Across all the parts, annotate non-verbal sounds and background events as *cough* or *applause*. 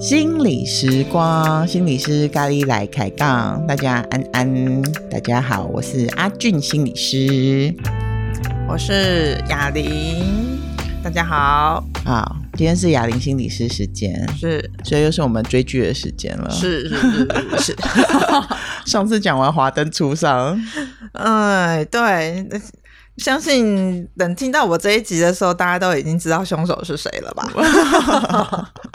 心理时光，心理师咖喱来开杠，大家安安，大家好，我是阿俊心理师，我是雅玲，大家好，好，今天是雅玲心理师时间，是，所以又是我们追剧的时间了，是是是是，*laughs* 上次讲完《华灯初上》，哎，对。相信等听到我这一集的时候，大家都已经知道凶手是谁了吧？*laughs*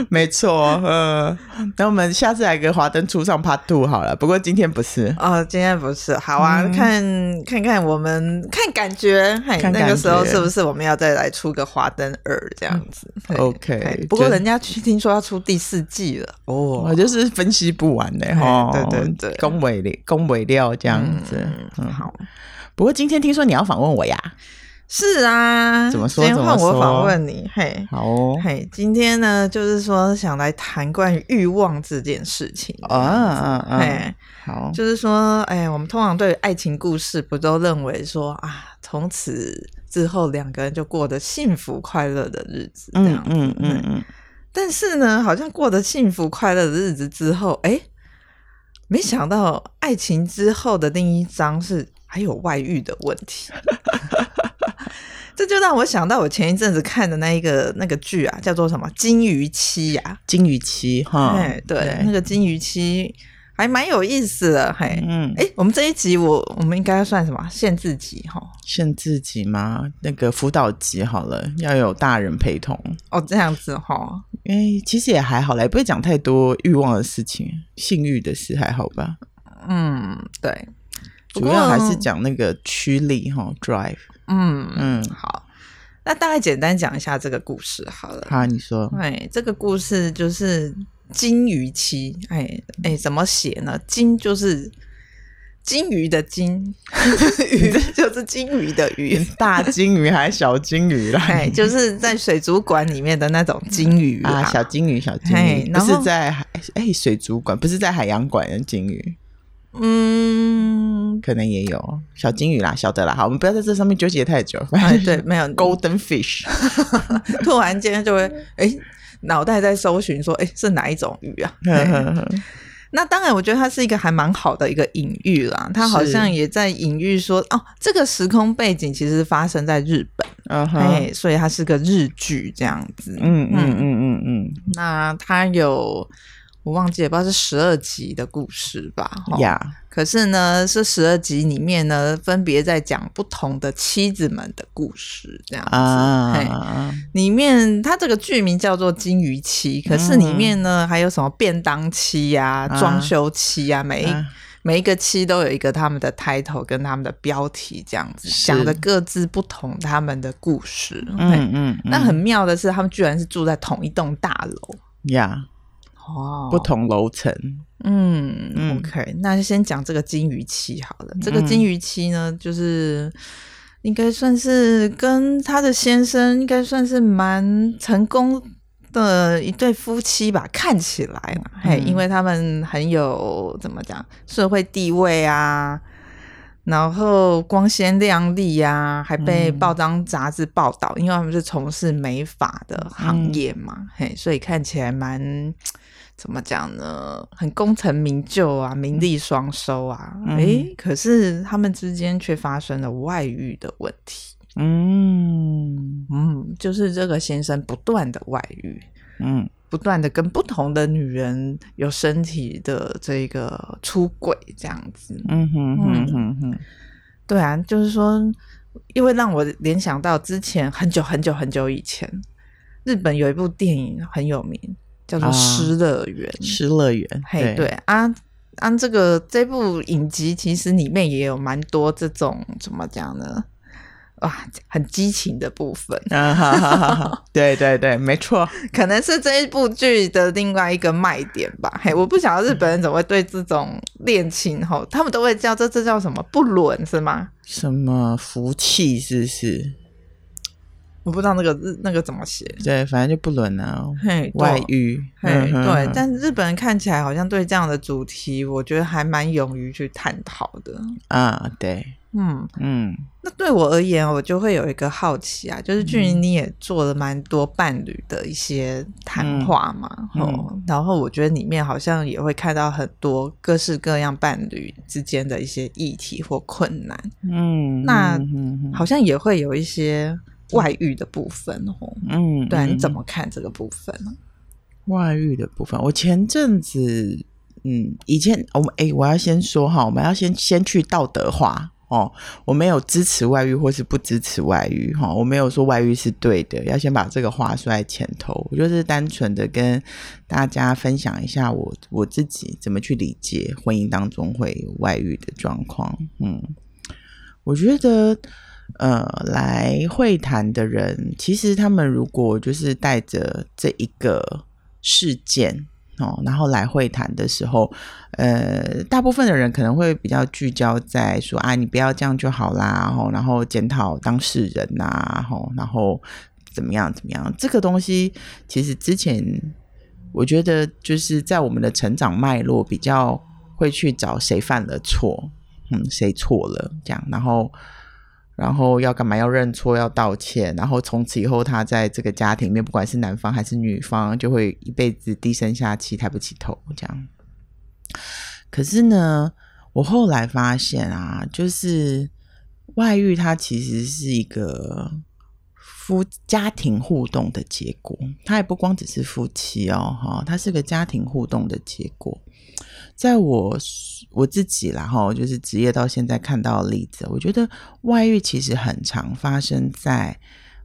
*laughs* 没错，嗯，那我们下次来个华灯初上 Part Two 好了。不过今天不是哦，今天不是。好啊，嗯、看看看我们看感觉，看那个时候是不是我们要再来出个华灯二这样子？OK。不过人家去听说要出第四季了哦，我就是分析不完的哈。对对对，恭维的恭维料这样子，嗯，嗯好。不过今天听说你要访问我呀？是啊，怎么说？今天换我访问你，嘿，好哦，嘿，今天呢，就是说想来谈关于欲望这件事情。啊啊啊，嘿，好，就是说，哎，我们通常对爱情故事不都认为说啊，从此之后两个人就过得幸福快乐的日子，这样嗯，嗯嗯嗯，但是呢，好像过得幸福快乐的日子之后，哎，没想到爱情之后的另一章是。还有外遇的问题，*laughs* *laughs* 这就让我想到我前一阵子看的那一个那个剧啊，叫做什么《金鱼妻》呀，《金鱼妻》哈，对对，那个《金鱼妻》还蛮有意思的，嘿，嗯，哎，我们这一集我我们应该要算什么？限制级哈？限制级吗？那个辅导级好了，要有大人陪同哦，这样子哈，因为其实也还好啦，也不会讲太多欲望的事情，性欲的事还好吧？嗯，对。主要还是讲那个驱力哈，drive。嗯嗯，好，那大概简单讲一下这个故事好了。好，你说。哎，这个故事就是金鱼期。哎哎，怎么写呢？金就是金鱼的金，*laughs* 鱼 *laughs* 就是金鱼的鱼，大金鱼还是小金鱼啦？哎，就是在水族馆里面的那种金鱼啊，小金鱼，小金鱼，不是在海哎水族馆，不是在海洋馆的金鱼。嗯，可能也有小金鱼啦，小的啦。好，我们不要在这上面纠结太久。哎，对，没有 *laughs* golden fish，*laughs* 突然间就会哎，脑袋在搜寻说，哎，是哪一种鱼啊？*laughs* 那当然，我觉得它是一个还蛮好的一个隐喻啦。它好像也在隐喻说，哦，这个时空背景其实发生在日本，哎，所以它是个日剧这样子。嗯嗯嗯嗯嗯。那它有。我忘记了，不知道是十二集的故事吧？呀.可是呢，这十二集里面呢，分别在讲不同的妻子们的故事，这样子。Uh. 里面它这个剧名叫做《金鱼妻》，可是里面呢，还有什么便当妻呀、啊、装、uh. 修妻呀、啊，每一、uh. 每一个妻都有一个他们的 title 跟他们的标题，这样子是讲的各自不同他们的故事。嗯嗯。那很妙的是，他们居然是住在同一栋大楼。呀。哦，不同楼层，嗯，嗯，OK，那就先讲这个金鱼期好了。嗯、这个金鱼期呢，就是应该算是跟他的先生应该算是蛮成功的一对夫妻吧，看起来嘛，嗯、嘿，因为他们很有怎么讲社会地位啊，然后光鲜亮丽啊，还被报章杂志报道，嗯、因为他们是从事美发的行业嘛，嗯、嘿，所以看起来蛮。怎么讲呢？很功成名就啊，名利双收啊。哎、可是他们之间却发生了外遇的问题。嗯嗯，就是这个先生不断的外遇，嗯，不断的跟不同的女人有身体的这个出轨，这样子。嗯哼哼哼哼，对啊，就是说，因为让我联想到之前很久很久很久以前，日本有一部电影很有名。叫做《失乐园》，失乐园，嘿，对啊，啊，这个这部影集其实里面也有蛮多这种怎么讲呢？哇，很激情的部分啊！哈哈哈哈 *laughs* 对对对，没错，可能是这一部剧的另外一个卖点吧。嘿，我不晓得日本人怎么会对这种恋情吼，他们都会叫这这叫什么不伦是吗？什么福气是不是？我不知道那个日那个怎么写。对，反正就不伦啊，嘿，外遇，嘿，对。嗯、但日本人看起来好像对这样的主题，我觉得还蛮勇于去探讨的。啊，对。嗯嗯，那对我而言，我就会有一个好奇啊，就是俊霖你也做了蛮多伴侣的一些谈话嘛，嗯嗯、然后我觉得里面好像也会看到很多各式各样伴侣之间的一些议题或困难，嗯，那好像也会有一些外遇的部分哦，嗯，对，你怎么看这个部分呢？外遇的部分，我前阵子，嗯，以前我们哎，我要先说哈，我们要先先去道德化。哦，我没有支持外遇或是不支持外遇，哈，我没有说外遇是对的，要先把这个话说在前头。我就是单纯的跟大家分享一下我我自己怎么去理解婚姻当中会有外遇的状况。嗯，我觉得，呃，来会谈的人，其实他们如果就是带着这一个事件。哦，然后来会谈的时候，呃，大部分的人可能会比较聚焦在说啊，你不要这样就好啦，然后检讨当事人呐，吼，然后怎么样怎么样，这个东西其实之前我觉得就是在我们的成长脉络比较会去找谁犯了错，嗯，谁错了这样，然后。然后要干嘛？要认错，要道歉。然后从此以后，他在这个家庭里面，不管是男方还是女方，就会一辈子低声下气、抬不起头这样。可是呢，我后来发现啊，就是外遇，它其实是一个夫家庭互动的结果。它也不光只是夫妻哦，哈，它是个家庭互动的结果。在我我自己啦，哈，就是职业到现在看到的例子，我觉得外遇其实很常发生在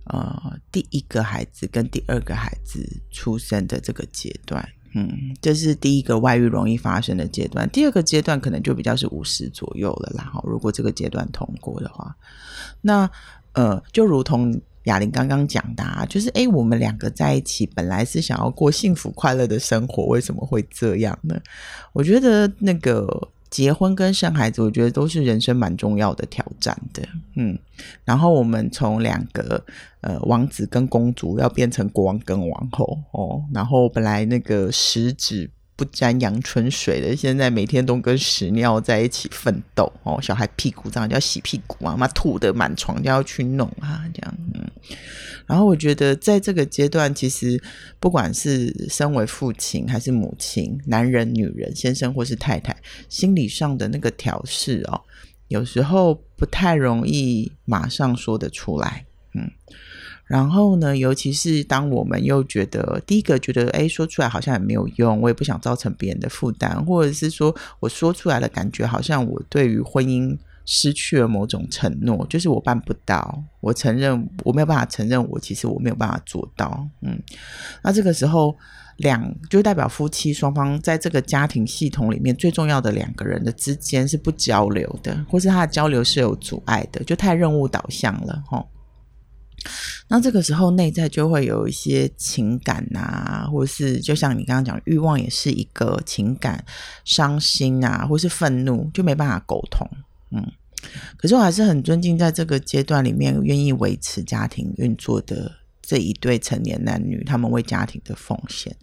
呃第一个孩子跟第二个孩子出生的这个阶段，嗯，这是第一个外遇容易发生的阶段。第二个阶段可能就比较是五十左右了啦，哈，如果这个阶段通过的话，那呃，就如同。雅玲刚刚讲的啊，就是诶，我们两个在一起本来是想要过幸福快乐的生活，为什么会这样呢？我觉得那个结婚跟生孩子，我觉得都是人生蛮重要的挑战的，嗯。然后我们从两个呃王子跟公主要变成国王跟王后哦，然后本来那个十指。不沾阳春水的，现在每天都跟屎尿在一起奋斗哦。小孩屁股这样就要洗屁股啊，妈吐得满床就要去弄啊，这样嗯。然后我觉得在这个阶段，其实不管是身为父亲还是母亲，男人、女人、先生或是太太，心理上的那个调试哦，有时候不太容易马上说得出来，嗯。然后呢，尤其是当我们又觉得第一个觉得，哎，说出来好像也没有用，我也不想造成别人的负担，或者是说我说出来的感觉好像我对于婚姻失去了某种承诺，就是我办不到，我承认我没有办法承认我其实我没有办法做到，嗯，那这个时候两就代表夫妻双方在这个家庭系统里面最重要的两个人的之间是不交流的，或是他的交流是有阻碍的，就太任务导向了，吼。那这个时候，内在就会有一些情感啊，或是就像你刚刚讲，欲望也是一个情感，伤心啊，或是愤怒，就没办法沟通。嗯，可是我还是很尊敬在这个阶段里面愿意维持家庭运作的这一对成年男女，他们为家庭的奉献。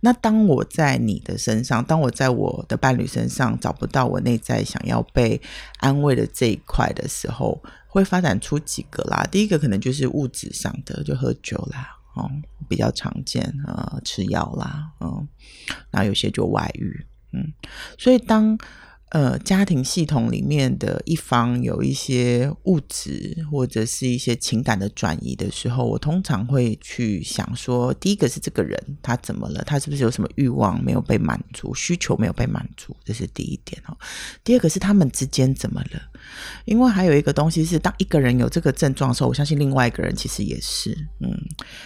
那当我在你的身上，当我在我的伴侣身上找不到我内在想要被安慰的这一块的时候，会发展出几个啦。第一个可能就是物质上的，就喝酒啦，哦，比较常见啊，吃药啦，嗯，然后有些就外遇，嗯，所以当。呃，家庭系统里面的一方有一些物质或者是一些情感的转移的时候，我通常会去想说，第一个是这个人他怎么了？他是不是有什么欲望没有被满足，需求没有被满足？这是第一点哦。第二个是他们之间怎么了？因为还有一个东西是，当一个人有这个症状的时候，我相信另外一个人其实也是，嗯，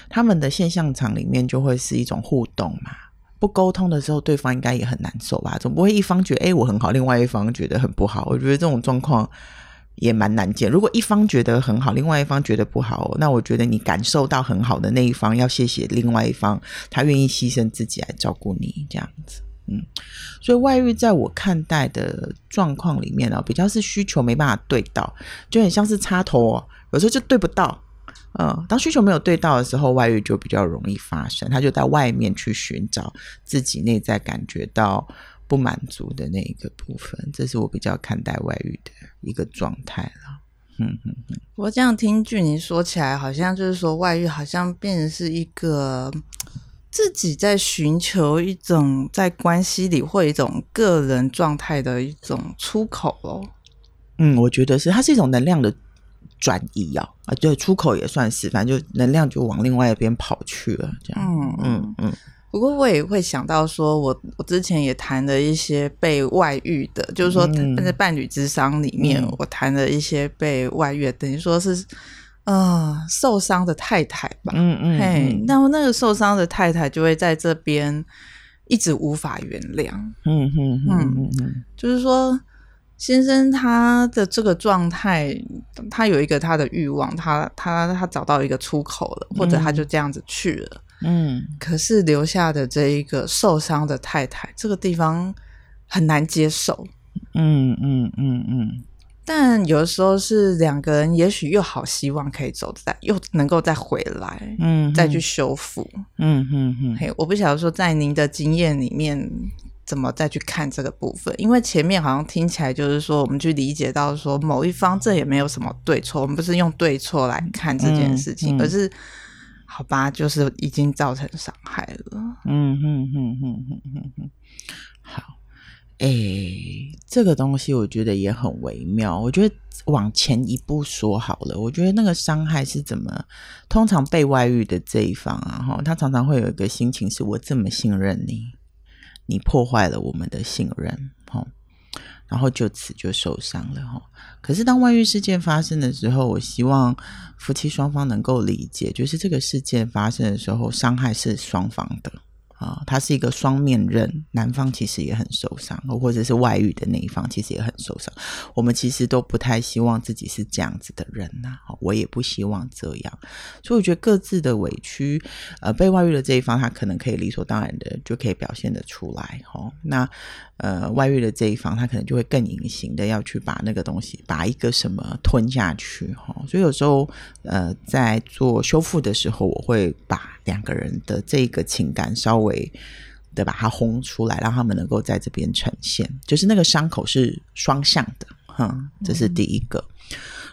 他们的现象场里面就会是一种互动嘛。不沟通的时候，对方应该也很难受吧？总不会一方觉得诶我很好，另外一方觉得很不好。我觉得这种状况也蛮难见。如果一方觉得很好，另外一方觉得不好，那我觉得你感受到很好的那一方要谢谢另外一方，他愿意牺牲自己来照顾你这样子。嗯，所以外遇在我看待的状况里面呢，比较是需求没办法对到，就很像是插头哦，有时候就对不到。嗯，当需求没有对到的时候，外遇就比较容易发生。他就在外面去寻找自己内在感觉到不满足的那一个部分，这是我比较看待外遇的一个状态了。嗯嗯嗯。我这样听据你说起来，好像就是说外遇好像变成是一个自己在寻求一种在关系里或一种个人状态的一种出口哦。嗯，我觉得是，它是一种能量的转移啊，啊，对，出口也算是，反正就能量就往另外一边跑去了，这样。嗯嗯嗯。不过我也会想到说，我我之前也谈了一些被外遇的，就是说在伴侣之商里面，嗯、我谈了一些被外遇，等于说是呃受伤的太太吧。嗯嗯。嘿，那么那个受伤的太太就会在这边一直无法原谅。嗯嗯嗯嗯嗯，就是说。先生他的这个状态，他有一个他的欲望，他他他找到一个出口了，或者他就这样子去了。嗯，可是留下的这一个受伤的太太，这个地方很难接受。嗯嗯嗯嗯。但有的时候是两个人，也许又好希望可以走在，又能够再回来，嗯，再去修复。嗯嗯嗯。嘿，我不晓得说在您的经验里面。怎么再去看这个部分？因为前面好像听起来就是说，我们去理解到说某一方这也没有什么对错，我们不是用对错来看这件事情，嗯嗯、而是好吧，就是已经造成伤害了。嗯哼哼哼哼哼哼。好，哎、欸，这个东西我觉得也很微妙。我觉得往前一步说好了，我觉得那个伤害是怎么？通常被外遇的这一方啊，哈，他常常会有一个心情是：我这么信任你。你破坏了我们的信任，哦，然后就此就受伤了，哦。可是当外遇事件发生的时候，我希望夫妻双方能够理解，就是这个事件发生的时候，伤害是双方的。啊，他是一个双面刃，男方其实也很受伤，或者是外遇的那一方其实也很受伤。我们其实都不太希望自己是这样子的人呐，我也不希望这样。所以我觉得各自的委屈，呃，被外遇的这一方他可能可以理所当然的就可以表现得出来，哈。那呃，外遇的这一方他可能就会更隐形的要去把那个东西，把一个什么吞下去，哈。所以有时候呃，在做修复的时候，我会把两个人的这个情感稍微的把它轰出来，让他们能够在这边呈现，就是那个伤口是双向的，哈，这是第一个。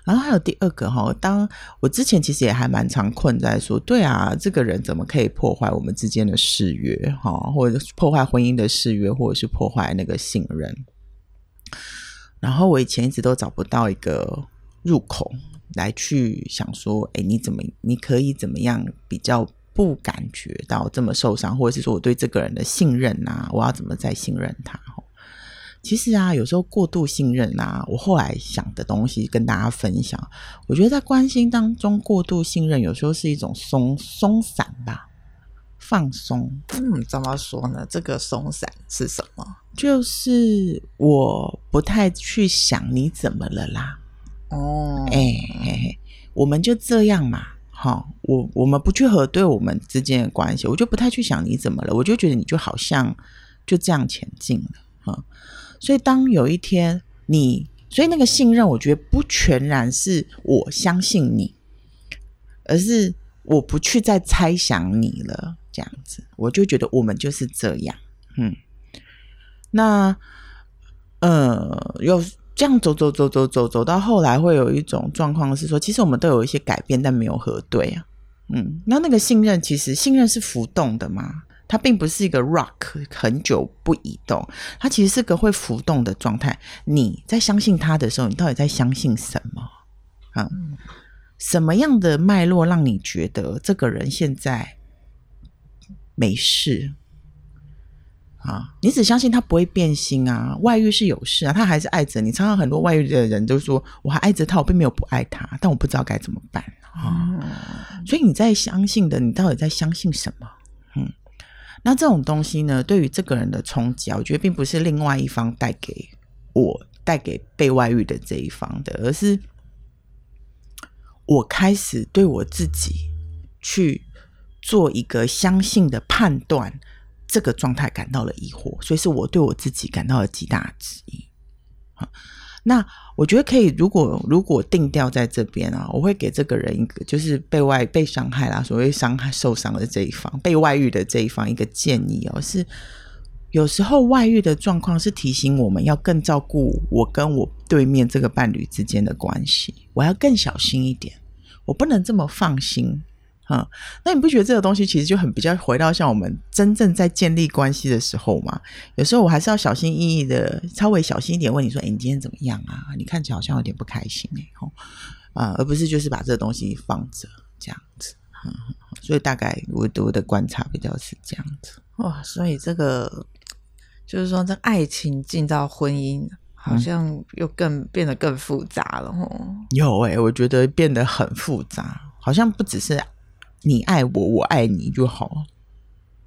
然后还有第二个哈，当我之前其实也还蛮常困在说，对啊，这个人怎么可以破坏我们之间的誓约，哈，或者破坏婚姻的誓约，或者是破坏那个信任。然后我以前一直都找不到一个入口来去想说，哎，你怎么你可以怎么样比较。不感觉到这么受伤，或者是说我对这个人的信任啊，我要怎么再信任他？其实啊，有时候过度信任啊，我后来想的东西跟大家分享。我觉得在关心当中过度信任，有时候是一种松松散吧，放松。嗯，怎么说呢？这个松散是什么？就是我不太去想你怎么了啦。哦，哎、欸，我们就这样嘛。好，我我们不去核对我们之间的关系，我就不太去想你怎么了，我就觉得你就好像就这样前进了，哈。所以当有一天你，所以那个信任，我觉得不全然是我相信你，而是我不去再猜想你了，这样子，我就觉得我们就是这样，嗯。那，呃，有。这样走走走走走走到后来，会有一种状况是说，其实我们都有一些改变，但没有核对啊。嗯，那那个信任，其实信任是浮动的嘛，它并不是一个 rock 很久不移动，它其实是个会浮动的状态。你在相信他的时候，你到底在相信什么？啊，什么样的脉络让你觉得这个人现在没事？啊，你只相信他不会变心啊？外遇是有事啊，他还是爱着你。常常很多外遇的人都说，我还爱着他，我并没有不爱他，但我不知道该怎么办啊。嗯、所以你在相信的，你到底在相信什么？嗯，那这种东西呢，对于这个人的冲击，我觉得并不是另外一方带给我、带给被外遇的这一方的，而是我开始对我自己去做一个相信的判断。这个状态感到了疑惑，所以是我对我自己感到了极大的质疑。那我觉得可以，如果如果定调在这边啊，我会给这个人一个，就是被外被伤害啦，所谓伤害受伤的这一方，被外遇的这一方一个建议哦，是有时候外遇的状况是提醒我们要更照顾我跟我对面这个伴侣之间的关系，我要更小心一点，我不能这么放心。嗯，那你不觉得这个东西其实就很比较回到像我们真正在建立关系的时候吗？有时候我还是要小心翼翼的，稍微小心一点问你说：“哎，你今天怎么样啊？你看起来好像有点不开心哎，吼啊，而不是就是把这个东西放着这样子。嗯，所以大概我我的观察比较是这样子。哇，所以这个就是说，这爱情进到婚姻，好像又更、嗯、变得更复杂了吼。有哎、欸，我觉得变得很复杂，好像不只是。你爱我，我爱你就好。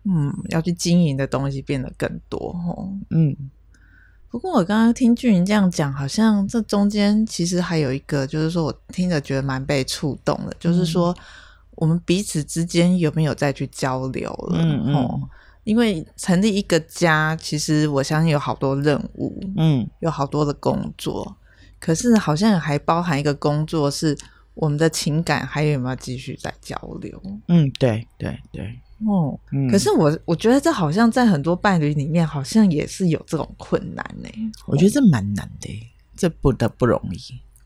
嗯，要去经营的东西变得更多哦。嗯，不过我刚刚听俊云这样讲，好像这中间其实还有一个，就是说我听着觉得蛮被触动的，就是说我们彼此之间有没有再去交流了？嗯嗯。因为成立一个家，其实我相信有好多任务，嗯，有好多的工作，可是好像还包含一个工作是。我们的情感还有没有继续在交流？嗯，对对对，哦，嗯、可是我我觉得这好像在很多伴侣里面，好像也是有这种困难呢。我觉得这蛮难的，这不得不容易。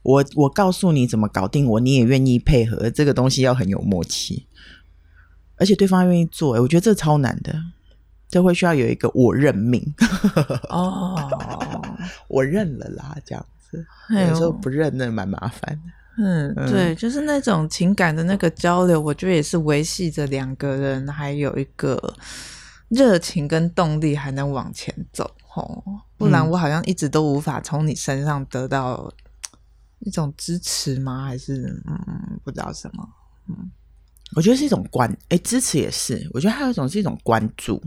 我我告诉你怎么搞定我，你也愿意配合，这个东西要很有默契，而且对方愿意做。我觉得这超难的，这会需要有一个我认命哦，*laughs* 我认了啦，这样子。有时候不认那蛮麻烦的。嗯，对，就是那种情感的那个交流，我觉得也是维系着两个人还有一个热情跟动力，还能往前走吼。不然我好像一直都无法从你身上得到一种支持吗？还是嗯，不知道什么？嗯，我觉得是一种关，哎，支持也是。我觉得还有一种是一种关注，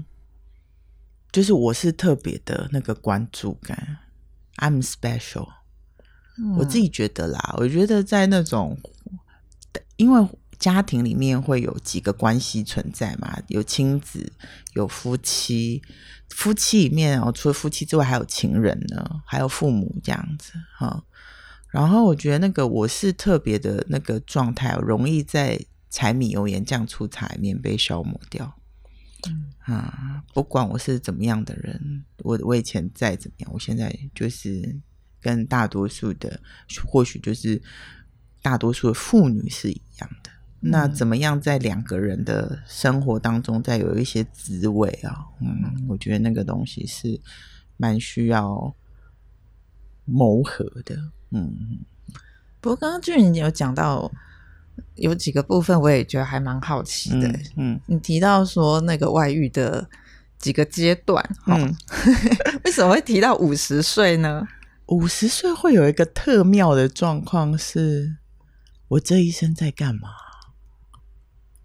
就是我是特别的那个关注感，I'm special。我自己觉得啦，我觉得在那种，因为家庭里面会有几个关系存在嘛，有亲子，有夫妻，夫妻里面哦，除了夫妻之外，还有情人呢，还有父母这样子哈。然后我觉得那个我是特别的那个状态，容易在柴米油盐酱醋茶里面被消磨掉。嗯啊，不管我是怎么样的人，我我以前再怎么样，我现在就是。跟大多数的，或许就是大多数的妇女是一样的。嗯、那怎么样在两个人的生活当中再有一些滋味啊？嗯，我觉得那个东西是蛮需要磨合的。嗯，不过刚刚俊有讲到有几个部分，我也觉得还蛮好奇的。嗯，嗯你提到说那个外遇的几个阶段，嗯，*laughs* 为什么会提到五十岁呢？五十岁会有一个特妙的状况，是我这一生在干嘛？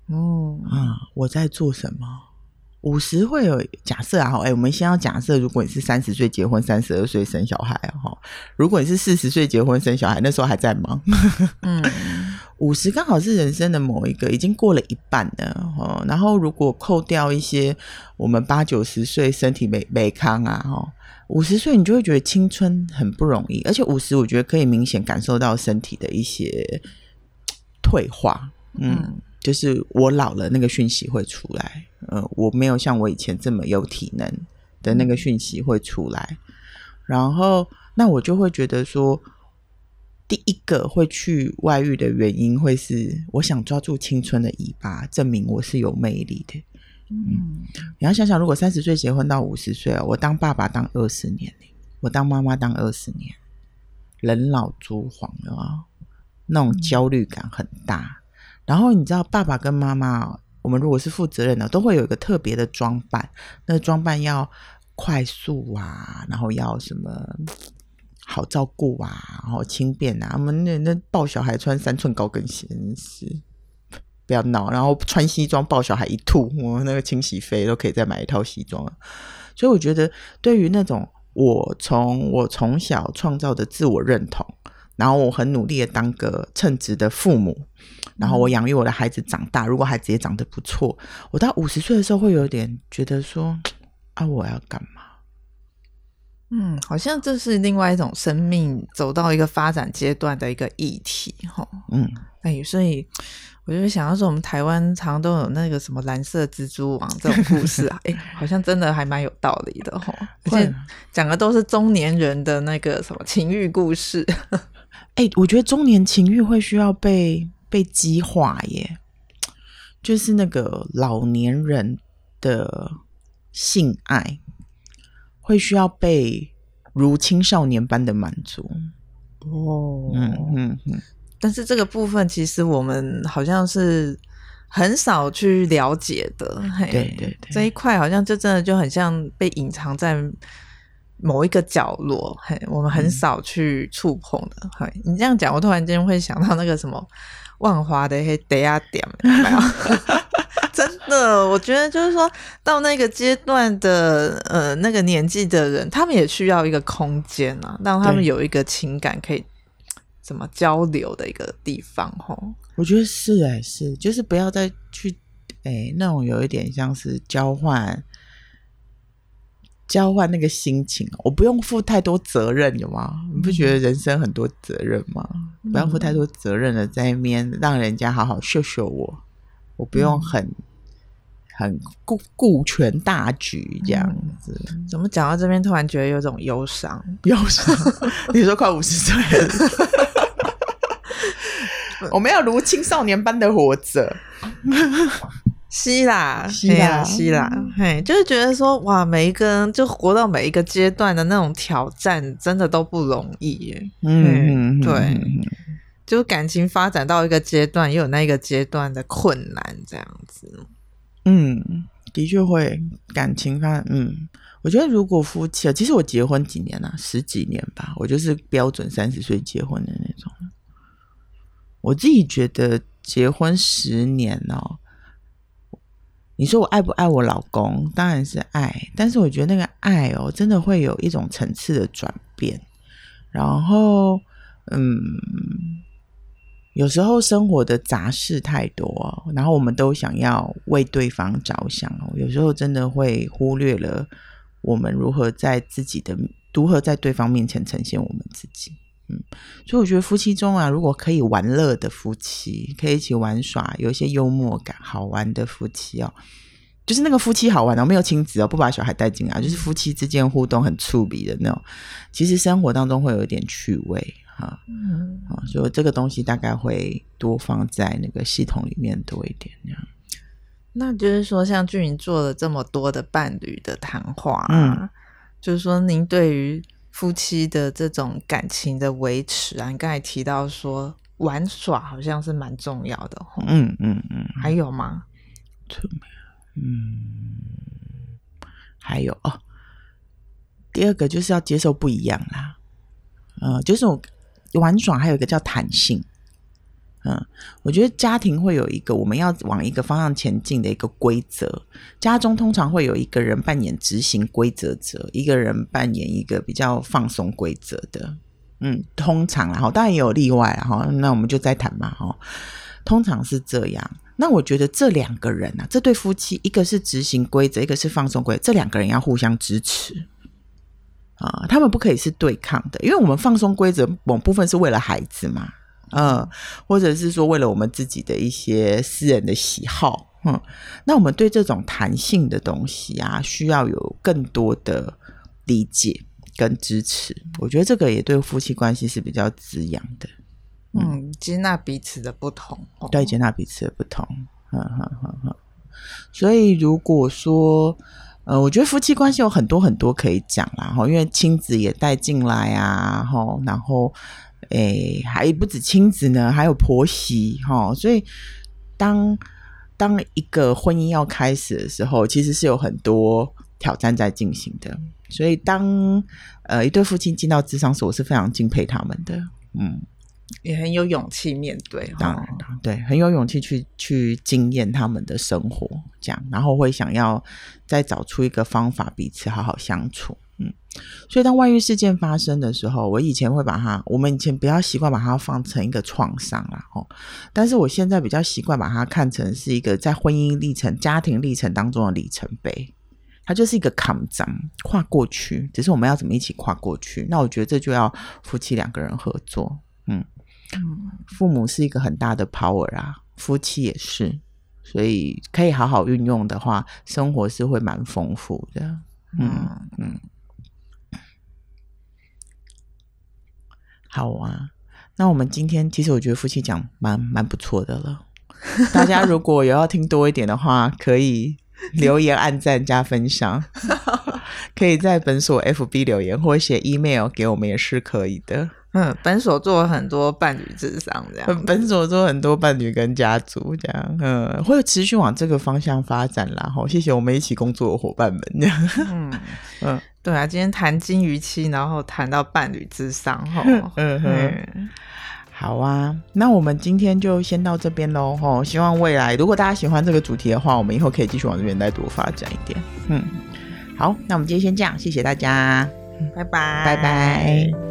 哦，啊，我在做什么？五十会有假设啊，哎，我们先要假设，如果你是三十岁结婚，三十二岁生小孩啊，哈，如果你是四十岁结婚生小孩，那时候还在忙，嗯，*laughs* 五十刚好是人生的某一个已经过了一半了，哦，然后如果扣掉一些我们八九十岁身体没没康啊，哈。五十岁，你就会觉得青春很不容易，而且五十，我觉得可以明显感受到身体的一些退化。嗯，嗯，就是我老了，那个讯息会出来。呃，我没有像我以前这么有体能的那个讯息会出来。然后，那我就会觉得说，第一个会去外遇的原因，会是我想抓住青春的尾巴，证明我是有魅力的。嗯，你要想想，如果三十岁结婚到五十岁，我当爸爸当二十年，我当妈妈当二十年，人老珠黄了，那种焦虑感很大。然后你知道，爸爸跟妈妈，我们如果是负责任的，都会有一个特别的装扮，那个装扮要快速啊，然后要什么好照顾啊，然后轻便啊。我们那那抱小孩穿三寸高跟鞋，真是。不要闹，然后穿西装抱小孩一吐，我那个清洗费都可以再买一套西装了。所以我觉得，对于那种我从我从小创造的自我认同，然后我很努力的当个称职的父母，然后我养育我的孩子长大，如果孩子也长得不错，我到五十岁的时候会有点觉得说啊，我要干嘛？嗯，好像这是另外一种生命走到一个发展阶段的一个议题，哈。嗯，哎，所以我就想要说，我们台湾常常都有那个什么蓝色蜘蛛网这种故事啊，*laughs* 哎，好像真的还蛮有道理的，哈。*laughs* 而且讲的都是中年人的那个什么情欲故事。*laughs* 哎，我觉得中年情欲会需要被被激化耶，就是那个老年人的性爱。会需要被如青少年般的满足。哦，嗯嗯嗯，但是这个部分其实我们好像是很少去了解的，对对对，这一块好像就真的就很像被隐藏在某一个角落，嘿，我们很少去触碰的，嘿，你这样讲，我突然间会想到那个什么万华的黑地下店，有没有？*laughs* 真的，我觉得就是说到那个阶段的呃那个年纪的人，他们也需要一个空间啊，让他们有一个情感可以怎么交流的一个地方。吼，我觉得是哎、欸，是就是不要再去哎、欸、那种有一点像是交换交换那个心情，我不用负太多责任，有吗？你不觉得人生很多责任吗？嗯、不要负太多责任了，在那边让人家好好秀秀我，我不用很。嗯很顾顾全大局这样子，嗯、怎么讲到这边，突然觉得有种忧伤？*laughs* 忧伤？你说快五十岁了，*laughs* 我们要如青少年般的活着。*laughs* 是啦，是啦，是啦，嘿，就是觉得说，哇，每一个人就活到每一个阶段的那种挑战，真的都不容易耶。嗯，对，嗯、就感情发展到一个阶段，也有那个阶段的困难，这样子。嗯，的确会感情上，嗯，我觉得如果夫妻，其实我结婚几年了，啊，十几年吧，我就是标准三十岁结婚的那种。我自己觉得结婚十年哦，你说我爱不爱我老公？当然是爱，但是我觉得那个爱哦，真的会有一种层次的转变，然后，嗯。有时候生活的杂事太多，然后我们都想要为对方着想哦，有时候真的会忽略了我们如何在自己的如何在对方面前呈现我们自己。嗯，所以我觉得夫妻中啊，如果可以玩乐的夫妻，可以一起玩耍，有一些幽默感、好玩的夫妻哦，就是那个夫妻好玩的，没有亲子哦，不把小孩带进来，就是夫妻之间互动很触笔的那种。其实生活当中会有一点趣味。啊，嗯，啊，所以这个东西大概会多放在那个系统里面多一点，这样。那就是说，像俊颖做了这么多的伴侣的谈话，嗯，就是说，您对于夫妻的这种感情的维持啊，你刚才提到说玩耍好像是蛮重要的，嗯嗯嗯，还有吗？嗯，还有哦，第二个就是要接受不一样啦，呃，就是我。玩耍还有一个叫弹性，嗯，我觉得家庭会有一个我们要往一个方向前进的一个规则。家中通常会有一个人扮演执行规则者，一个人扮演一个比较放松规则的。嗯，通常然后当然也有例外，然后那我们就再谈嘛，哈。通常是这样。那我觉得这两个人啊，这对夫妻，一个是执行规则，一个是放松规则，这两个人要互相支持。啊，他们不可以是对抗的，因为我们放松规则某部分是为了孩子嘛，嗯，或者是说为了我们自己的一些私人的喜好，嗯，那我们对这种弹性的东西啊，需要有更多的理解跟支持。我觉得这个也对夫妻关系是比较滋养的，嗯，接纳彼此的不同，对，接纳彼此的不同，嗯哼哼哼。所以如果说。呃，我觉得夫妻关系有很多很多可以讲啦，哈，因为亲子也带进来啊，哈，然后，诶，还不止亲子呢，还有婆媳，哈，所以当当一个婚姻要开始的时候，其实是有很多挑战在进行的，所以当呃一对夫妻进到智商所，我是非常敬佩他们的，嗯。也很有勇气面对，当然，对，很有勇气去去经验他们的生活，这样，然后会想要再找出一个方法，彼此好好相处，嗯。所以当外遇事件发生的时候，我以前会把它，我们以前比较习惯把它放成一个创伤啦，吼，但是我现在比较习惯把它看成是一个在婚姻历程、家庭历程当中的里程碑。它就是一个坎障，跨过去，只是我们要怎么一起跨过去？那我觉得这就要夫妻两个人合作。嗯，父母是一个很大的 power 啊，夫妻也是，所以可以好好运用的话，生活是会蛮丰富的。嗯嗯，好啊。那我们今天其实我觉得夫妻讲蛮蛮不错的了。*laughs* 大家如果有要听多一点的话，可以。留言、按赞、加分享，*laughs* 可以在本所 FB 留言或写 email 给我们也是可以的。嗯，本所做很多伴侣智商，这样。*laughs* 本所做很多伴侣跟家族这样，嗯，会持续往这个方向发展啦。好，谢谢我们一起工作的伙伴们。*laughs* 嗯嗯，对啊，今天谈金鱼期，然后谈到伴侣智商，哈，嗯哼。好啊，那我们今天就先到这边喽。吼，希望未来如果大家喜欢这个主题的话，我们以后可以继续往这边再多发展一点。嗯，好，那我们今天先这样，谢谢大家，拜拜，拜拜。